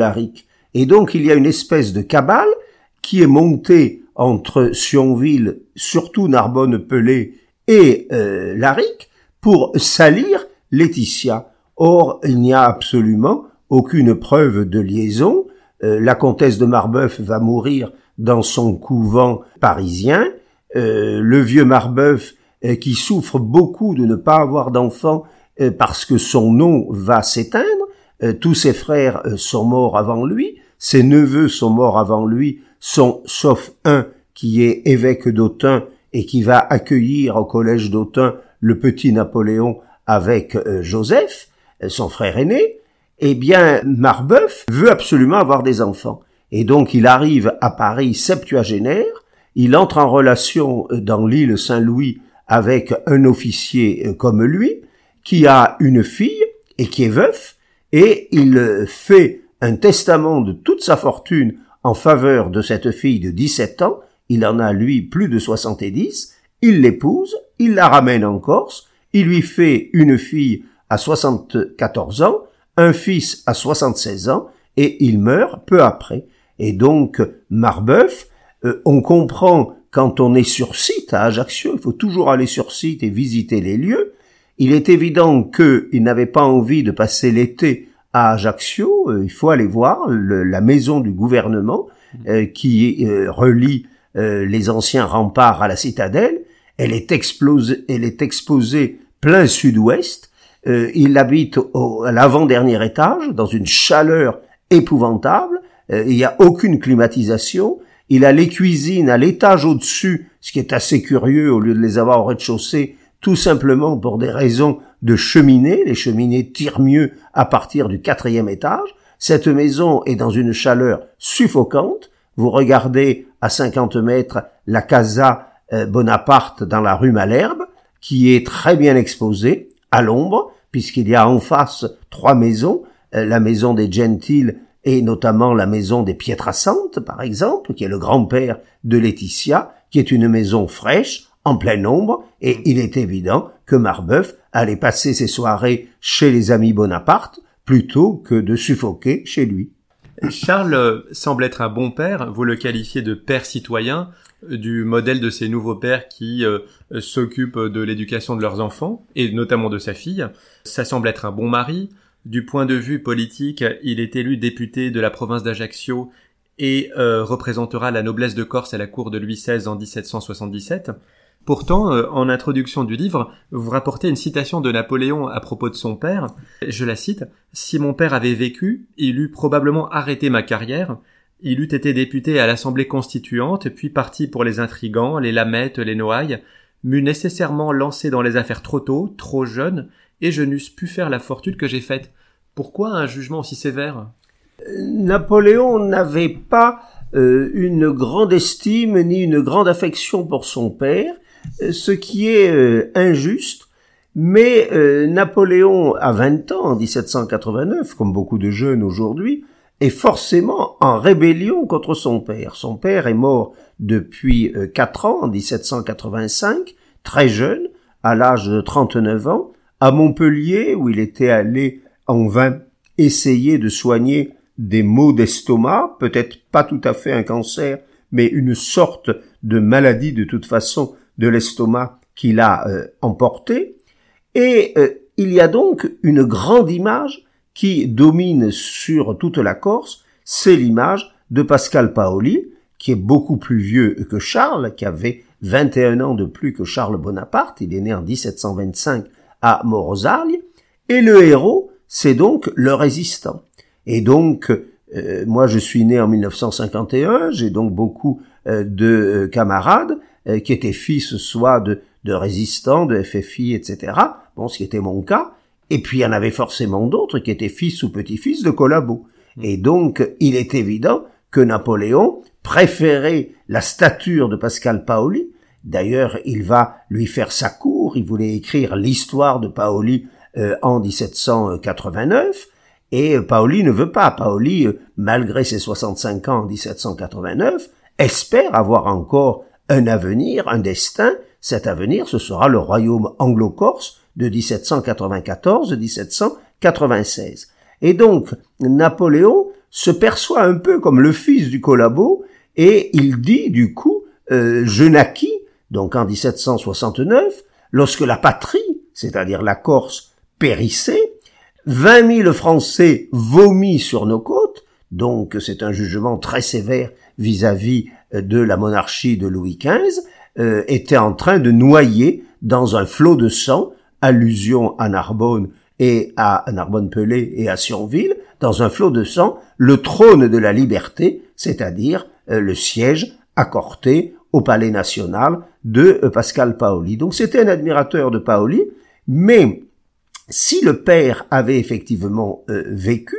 Et donc il y a une espèce de cabale qui est montée entre Sionville, surtout Narbonne-Pelé et euh, Laric, pour salir Laetitia. Or, il n'y a absolument aucune preuve de liaison. Euh, la comtesse de Marbeuf va mourir dans son couvent parisien, euh, le vieux Marbeuf euh, qui souffre beaucoup de ne pas avoir d'enfant euh, parce que son nom va s'éteindre, tous ses frères sont morts avant lui, ses neveux sont morts avant lui, sont, sauf un qui est évêque d'Autun et qui va accueillir au collège d'Autun le petit Napoléon avec Joseph, son frère aîné, eh bien, Marbeuf veut absolument avoir des enfants. Et donc il arrive à Paris septuagénaire, il entre en relation dans l'île Saint-Louis avec un officier euh, comme lui, qui a une fille et qui est veuf, et il fait un testament de toute sa fortune en faveur de cette fille de 17 ans, il en a lui plus de 70, il l'épouse, il la ramène en Corse, il lui fait une fille à 74 ans, un fils à 76 ans, et il meurt peu après. Et donc, Marbeuf, euh, on comprend quand on est sur site à Ajaccio, il faut toujours aller sur site et visiter les lieux. Il est évident qu'il n'avait pas envie de passer l'été à Ajaccio. Euh, il faut aller voir la maison du gouvernement euh, qui relie les anciens remparts à la citadelle. Elle est exposée plein sud-ouest. il habite à l'avant-dernier étage, dans une chaleur épouvantable. Euh, il n'y a aucune climatisation. Il a les cuisines à l'étage au-dessus, ce qui est assez curieux au lieu de les avoir au rez-de-chaussée, tout simplement pour des raisons de cheminée. Les cheminées tirent mieux à partir du quatrième étage. Cette maison est dans une chaleur suffocante. Vous regardez à 50 mètres la Casa euh, Bonaparte dans la rue Malherbe, qui est très bien exposée à l'ombre, puisqu'il y a en face trois maisons, euh, la maison des Gentiles et notamment la maison des Pietrasantes, par exemple, qui est le grand-père de Laetitia, qui est une maison fraîche, en pleine ombre, et il est évident que Marbeuf allait passer ses soirées chez les amis Bonaparte plutôt que de suffoquer chez lui. Charles semble être un bon père, vous le qualifiez de père citoyen, du modèle de ces nouveaux pères qui euh, s'occupent de l'éducation de leurs enfants, et notamment de sa fille. Ça semble être un bon mari. Du point de vue politique, il est élu député de la province d'Ajaccio et euh, représentera la noblesse de Corse à la cour de Louis XVI en 1777. Pourtant, euh, en introduction du livre, vous rapportez une citation de Napoléon à propos de son père. Je la cite. Si mon père avait vécu, il eût probablement arrêté ma carrière. Il eût été député à l'Assemblée constituante, puis parti pour les intrigants, les lamettes, les noailles, m'eût nécessairement lancé dans les affaires trop tôt, trop jeune, et je n'eusse pu faire la fortune que j'ai faite. Pourquoi un jugement aussi sévère? Napoléon n'avait pas euh, une grande estime ni une grande affection pour son père, euh, ce qui est euh, injuste, mais Napoléon, à 20 ans, en 1789, comme beaucoup de jeunes aujourd'hui, est forcément en rébellion contre son père. Son père est mort depuis 4 ans, en 1785, très jeune, à l'âge de 39 ans, à Montpellier, où il était allé en vain essayer de soigner des maux d'estomac, peut-être pas tout à fait un cancer, mais une sorte de maladie de toute façon de l'estomac qu'il a euh, emporté. Et euh, il y a donc une grande image qui domine sur toute la Corse, c'est l'image de Pascal Paoli, qui est beaucoup plus vieux que Charles, qui avait 21 ans de plus que Charles Bonaparte, il est né en 1725 à Morosaglie, et le héros, c'est donc le résistant. Et donc, euh, moi, je suis né en 1951, j'ai donc beaucoup euh, de euh, camarades qui étaient fils soit de, de résistants, de FFI, etc. Bon, ce qui était mon cas. Et puis, il y en avait forcément d'autres qui étaient fils ou petits-fils de collabos. Mmh. Et donc, il est évident que Napoléon préférait la stature de Pascal Paoli. D'ailleurs, il va lui faire sa cour. Il voulait écrire l'histoire de Paoli en 1789. Et Paoli ne veut pas. Paoli, euh, malgré ses 65 ans en 1789, espère avoir encore un avenir, un destin. Cet avenir, ce sera le royaume anglo-corse de 1794-1796. Et donc, Napoléon se perçoit un peu comme le fils du collabo, et il dit, du coup, euh, je naquis, donc en 1769, lorsque la patrie, c'est-à-dire la Corse, périssait, 20 000 Français vomis sur nos côtes, donc c'est un jugement très sévère vis-à-vis euh, de la monarchie de Louis XV, euh, était en train de noyer dans un flot de sang, allusion à Narbonne et à Narbonne-Pelé et à Sionville, dans un flot de sang, le trône de la liberté, c'est-à-dire euh, le siège accordé au Palais national de Pascal Paoli. Donc c'était un admirateur de Paoli, mais si le père avait effectivement euh, vécu,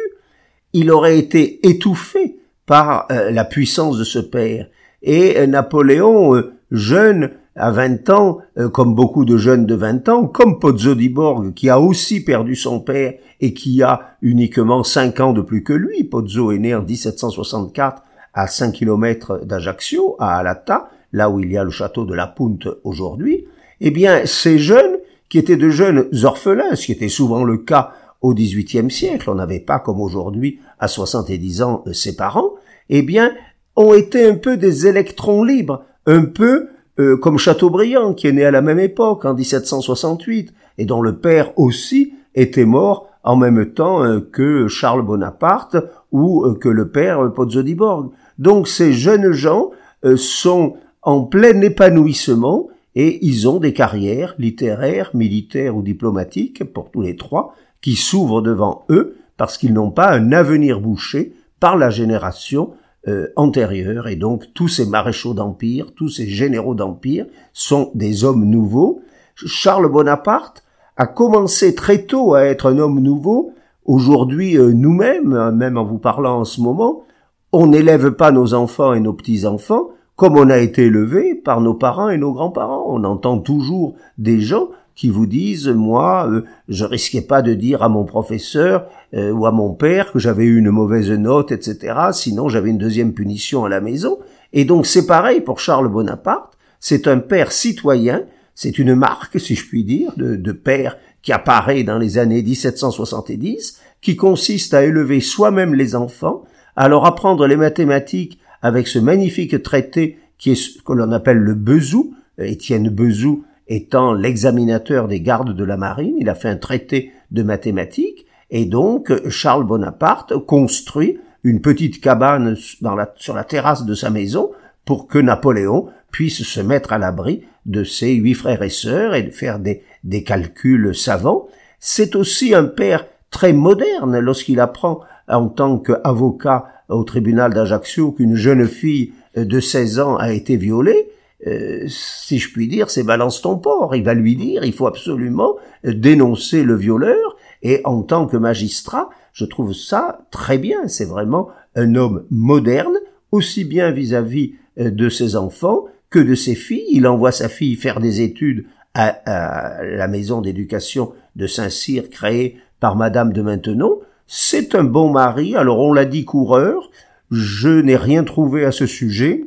il aurait été étouffé par euh, la puissance de ce père. Et euh, Napoléon, jeune, à 20 ans, comme beaucoup de jeunes de 20 ans, comme Pozzo di Borg, qui a aussi perdu son père et qui a uniquement 5 ans de plus que lui. Pozzo est né en 1764 à 5 km d'Ajaccio, à Alata, là où il y a le château de la Punte aujourd'hui. Eh bien, ces jeunes qui étaient de jeunes orphelins, ce qui était souvent le cas au XVIIIe siècle, on n'avait pas comme aujourd'hui à 70 ans euh, ses parents, eh bien, ont été un peu des électrons libres, un peu euh, comme Chateaubriand, qui est né à la même époque, en 1768, et dont le père aussi était mort en même temps euh, que Charles Bonaparte ou que le père Pozzo di Borg. Donc ces jeunes gens sont en plein épanouissement et ils ont des carrières littéraires, militaires ou diplomatiques, pour tous les trois, qui s'ouvrent devant eux parce qu'ils n'ont pas un avenir bouché par la génération euh, antérieure. Et donc tous ces maréchaux d'empire, tous ces généraux d'empire sont des hommes nouveaux. Charles Bonaparte a commencé très tôt à être un homme nouveau. Aujourd'hui, euh, nous-mêmes, même en vous parlant en ce moment, on n'élève pas nos enfants et nos petits-enfants comme on a été élevé par nos parents et nos grands-parents. On entend toujours des gens qui vous disent moi euh, je risquais pas de dire à mon professeur euh, ou à mon père que j'avais eu une mauvaise note etc sinon j'avais une deuxième punition à la maison et donc c'est pareil pour Charles Bonaparte. C'est un père citoyen. C'est une marque si je puis dire de, de père qui apparaît dans les années 1770 qui consiste à élever soi-même les enfants alors apprendre les mathématiques avec ce magnifique traité qui est ce que l'on appelle le Bezou, Étienne Bezou étant l'examinateur des gardes de la marine, il a fait un traité de mathématiques, et donc Charles Bonaparte construit une petite cabane sur la terrasse de sa maison pour que Napoléon puisse se mettre à l'abri de ses huit frères et sœurs et faire des, des calculs savants. C'est aussi un père très moderne lorsqu'il apprend en tant qu'avocat au tribunal d'Ajaccio qu'une jeune fille de 16 ans a été violée. Euh, si je puis dire, c'est balance ton port. Il va lui dire, il faut absolument dénoncer le violeur. Et en tant que magistrat, je trouve ça très bien. C'est vraiment un homme moderne, aussi bien vis-à-vis euh, de ses enfants que de ses filles. Il envoie sa fille faire des études à, à la maison d'éducation de Saint-Cyr créée par Madame de Maintenon. C'est un bon mari, alors on l'a dit coureur, je n'ai rien trouvé à ce sujet.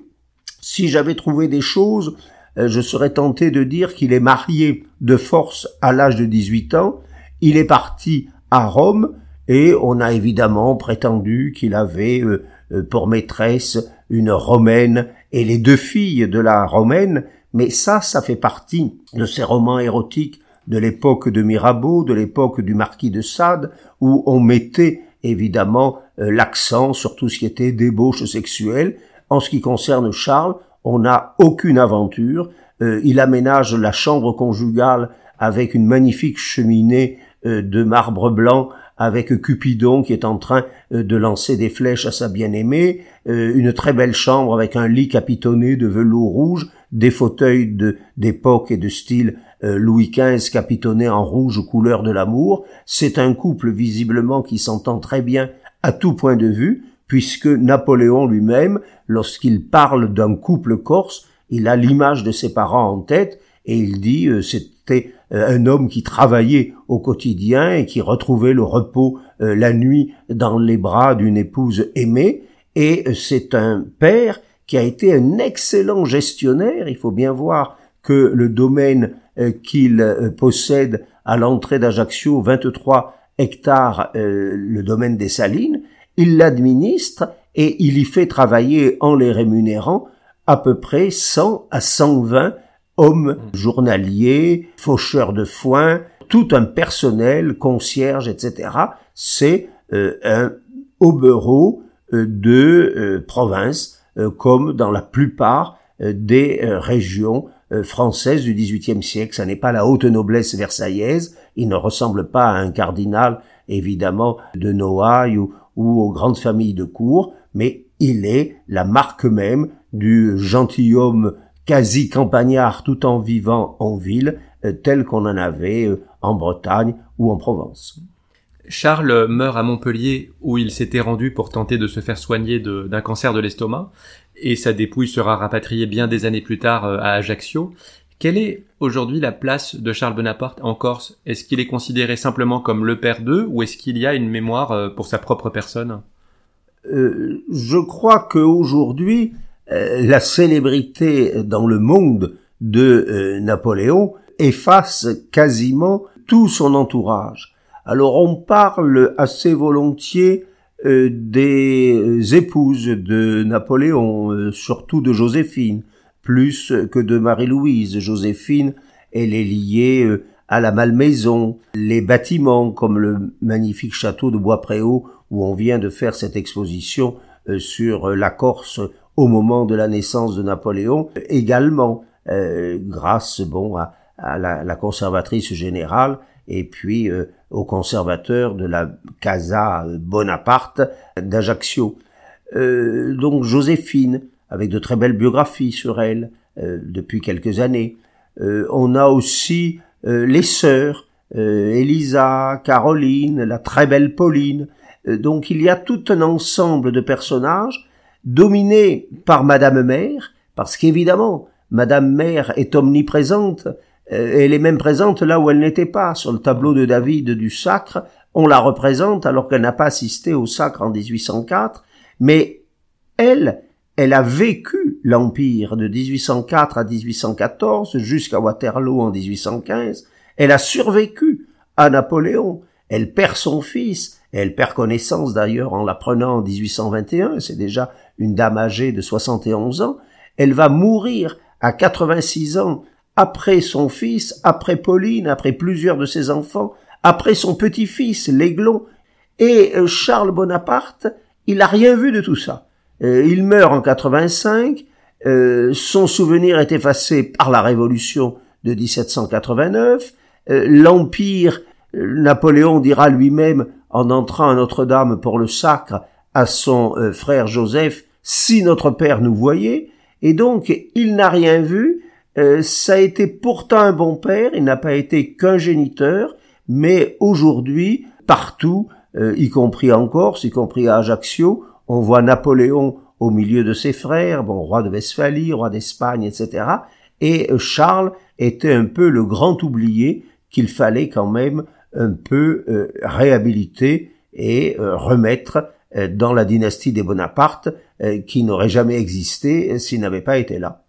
Si j'avais trouvé des choses, euh, je serais tenté de dire qu'il est marié de force à l'âge de 18 ans, il est parti à Rome, et on a évidemment prétendu qu'il avait euh, euh, pour maîtresse une romaine et les deux filles de la romaine, mais ça, ça fait partie de ces romans érotiques de l'époque de Mirabeau, de l'époque du marquis de Sade, où on mettait évidemment euh, l'accent sur tout ce qui était débauche sexuelle. En ce qui concerne Charles, on n'a aucune aventure. Euh, il aménage la chambre conjugale avec une magnifique cheminée euh, de marbre blanc avec Cupidon qui est en train de lancer des flèches à sa bien-aimée, une très belle chambre avec un lit capitonné de velours rouge, des fauteuils d'époque et de style Louis XV capitonné en rouge couleur de l'amour. C'est un couple visiblement qui s'entend très bien à tout point de vue, puisque Napoléon lui-même, lorsqu'il parle d'un couple corse, il a l'image de ses parents en tête et il dit euh, c'était euh, un homme qui travaillait au quotidien et qui retrouvait le repos la nuit dans les bras d'une épouse aimée et c'est un père qui a été un excellent gestionnaire, il faut bien voir que le domaine euh, qu'il euh, possède à l'entrée d'Ajaccio, 23 hectares, euh, le domaine des Salines, il l'administre et il y fait travailler en les rémunérant à peu près 100 à 120 hommes journaliers, faucheurs de foin, tout un personnel, concierge, etc. C'est un obereau de province, comme dans la plupart des régions euh, française du XVIIIe siècle. Ça n'est pas la haute noblesse versaillaise. Il ne ressemble pas à un cardinal, évidemment, de Noailles ou, ou aux grandes familles de cour, mais il est la marque même du gentilhomme quasi campagnard tout en vivant en ville, euh, tel qu'on en avait euh, en Bretagne ou en Provence. Charles meurt à Montpellier où il s'était rendu pour tenter de se faire soigner d'un cancer de l'estomac et sa dépouille sera rapatriée bien des années plus tard euh, à Ajaccio. Quelle est aujourd'hui la place de Charles Bonaparte en Corse? Est-ce qu'il est considéré simplement comme le père d'eux ou est-ce qu'il y a une mémoire euh, pour sa propre personne? Euh, Je crois qu'aujourd'hui, la célébrité dans le monde de Napoléon efface quasiment tout son entourage. Alors on parle assez volontiers euh, des épouses de Napoléon, euh, surtout de Joséphine, plus que de Marie-Louise. Joséphine, elle est liée euh, à la Malmaison, les bâtiments comme le magnifique château de Bois-Préau où on vient de faire cette exposition sur la Corse au moment de la naissance de Napoléon, également grâce bon à, la, la, conservatrice générale et puis au conservateur de la Casa Bonaparte d'Ajaccio. Euh, donc Joséphine, avec de très belles biographies sur elle euh, depuis quelques années. Euh, on a aussi les sœurs, Elisa, Caroline, la très belle Pauline. donc il y a tout un ensemble de personnages dominés par Madame Mère, parce qu'évidemment, Madame Mère est omniprésente, euh, elle est même présente là où elle n'était pas. Sur le tableau de David du Sacre, on la représente alors qu'elle n'a pas assisté au Sacre en 1804, mais elle, elle a vécu l'Empire de 1804 à 1814 jusqu'à Waterloo en 1815. Elle a survécu à Napoléon. Elle perd son fils. elle perd connaissance d'ailleurs en l'apprenant en 1821, c'est déjà une dame âgée de 71 ans. Elle va mourir à 86 ans après son fils, après Pauline, après plusieurs de ses enfants, après son petit-fils, l'Aiglon. Et euh, Charles Bonaparte, il n'a rien vu de tout ça. Euh, il meurt en 85, euh, son souvenir est effacé par la Révolution de 1789, l'Empire, Napoléon dira lui-même en entrant à Notre-Dame pour le sacre à son frère Joseph, si notre père nous voyait, et donc il n'a rien vu, euh, ça a été pourtant un bon père, il n'a pas été qu'un géniteur, mais aujourd'hui, partout, euh, y compris en Corse, y compris à Ajaccio, on voit Napoléon au milieu de ses frères, bon, roi de Westphalie, roi d'Espagne, etc. Et euh, Charles était un peu le grand oublié qu'il fallait quand même un peu réhabiliter et remettre dans la dynastie des Bonaparte, qui n'aurait jamais existé s'il n'avait pas été là.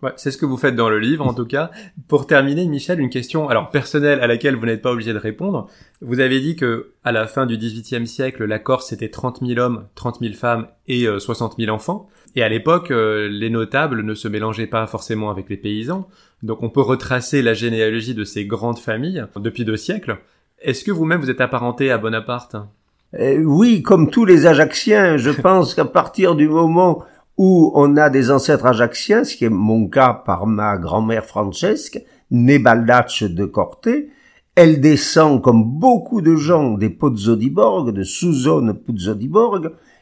Ouais, c'est ce que vous faites dans le livre, en tout cas. Pour terminer, Michel, une question, alors personnelle, à laquelle vous n'êtes pas obligé de répondre. Vous avez dit que, à la fin du XVIIIe siècle, la Corse c'était 30 000 hommes, 30 000 femmes et 60 euh, 000 enfants. Et à l'époque, euh, les notables ne se mélangeaient pas forcément avec les paysans. Donc on peut retracer la généalogie de ces grandes familles depuis deux siècles. Est-ce que vous-même vous êtes apparenté à Bonaparte? Euh, Oui, comme tous les Ajacciens, je pense qu'à partir du moment où on a des ancêtres ajaxiens, ce qui est mon cas par ma grand-mère Francesque, née Baldacce de Corté. Elle descend, comme beaucoup de gens, des Pozzo de Suzone Pozzo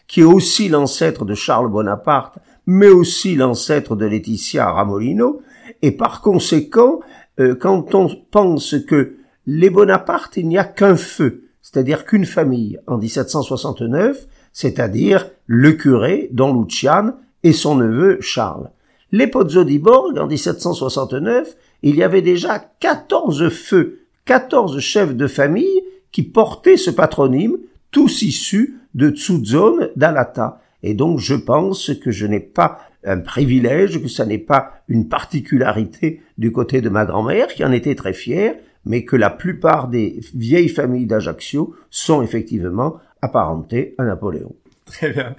qui est aussi l'ancêtre de Charles Bonaparte, mais aussi l'ancêtre de Laetitia Ramolino. Et par conséquent, euh, quand on pense que les Bonaparte, il n'y a qu'un feu, c'est-à-dire qu'une famille, en 1769, c'est-à-dire le curé, Don Lucian, et son neveu Charles. Les Pozzo di en 1769, il y avait déjà 14 feux, 14 chefs de famille qui portaient ce patronyme, tous issus de Tsuzone d'Alata. Et donc je pense que je n'ai pas un privilège, que ça n'est pas une particularité du côté de ma grand-mère, qui en était très fière, mais que la plupart des vieilles familles d'Ajaccio sont effectivement apparentées à Napoléon. Très bien.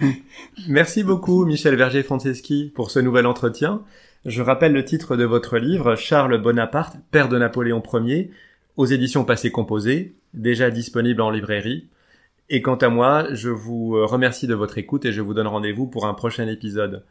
Merci beaucoup, Michel Verger-Franceschi, pour ce nouvel entretien. Je rappelle le titre de votre livre, Charles Bonaparte, père de Napoléon Ier, aux éditions Passé Composé, déjà disponible en librairie. Et quant à moi, je vous remercie de votre écoute et je vous donne rendez-vous pour un prochain épisode.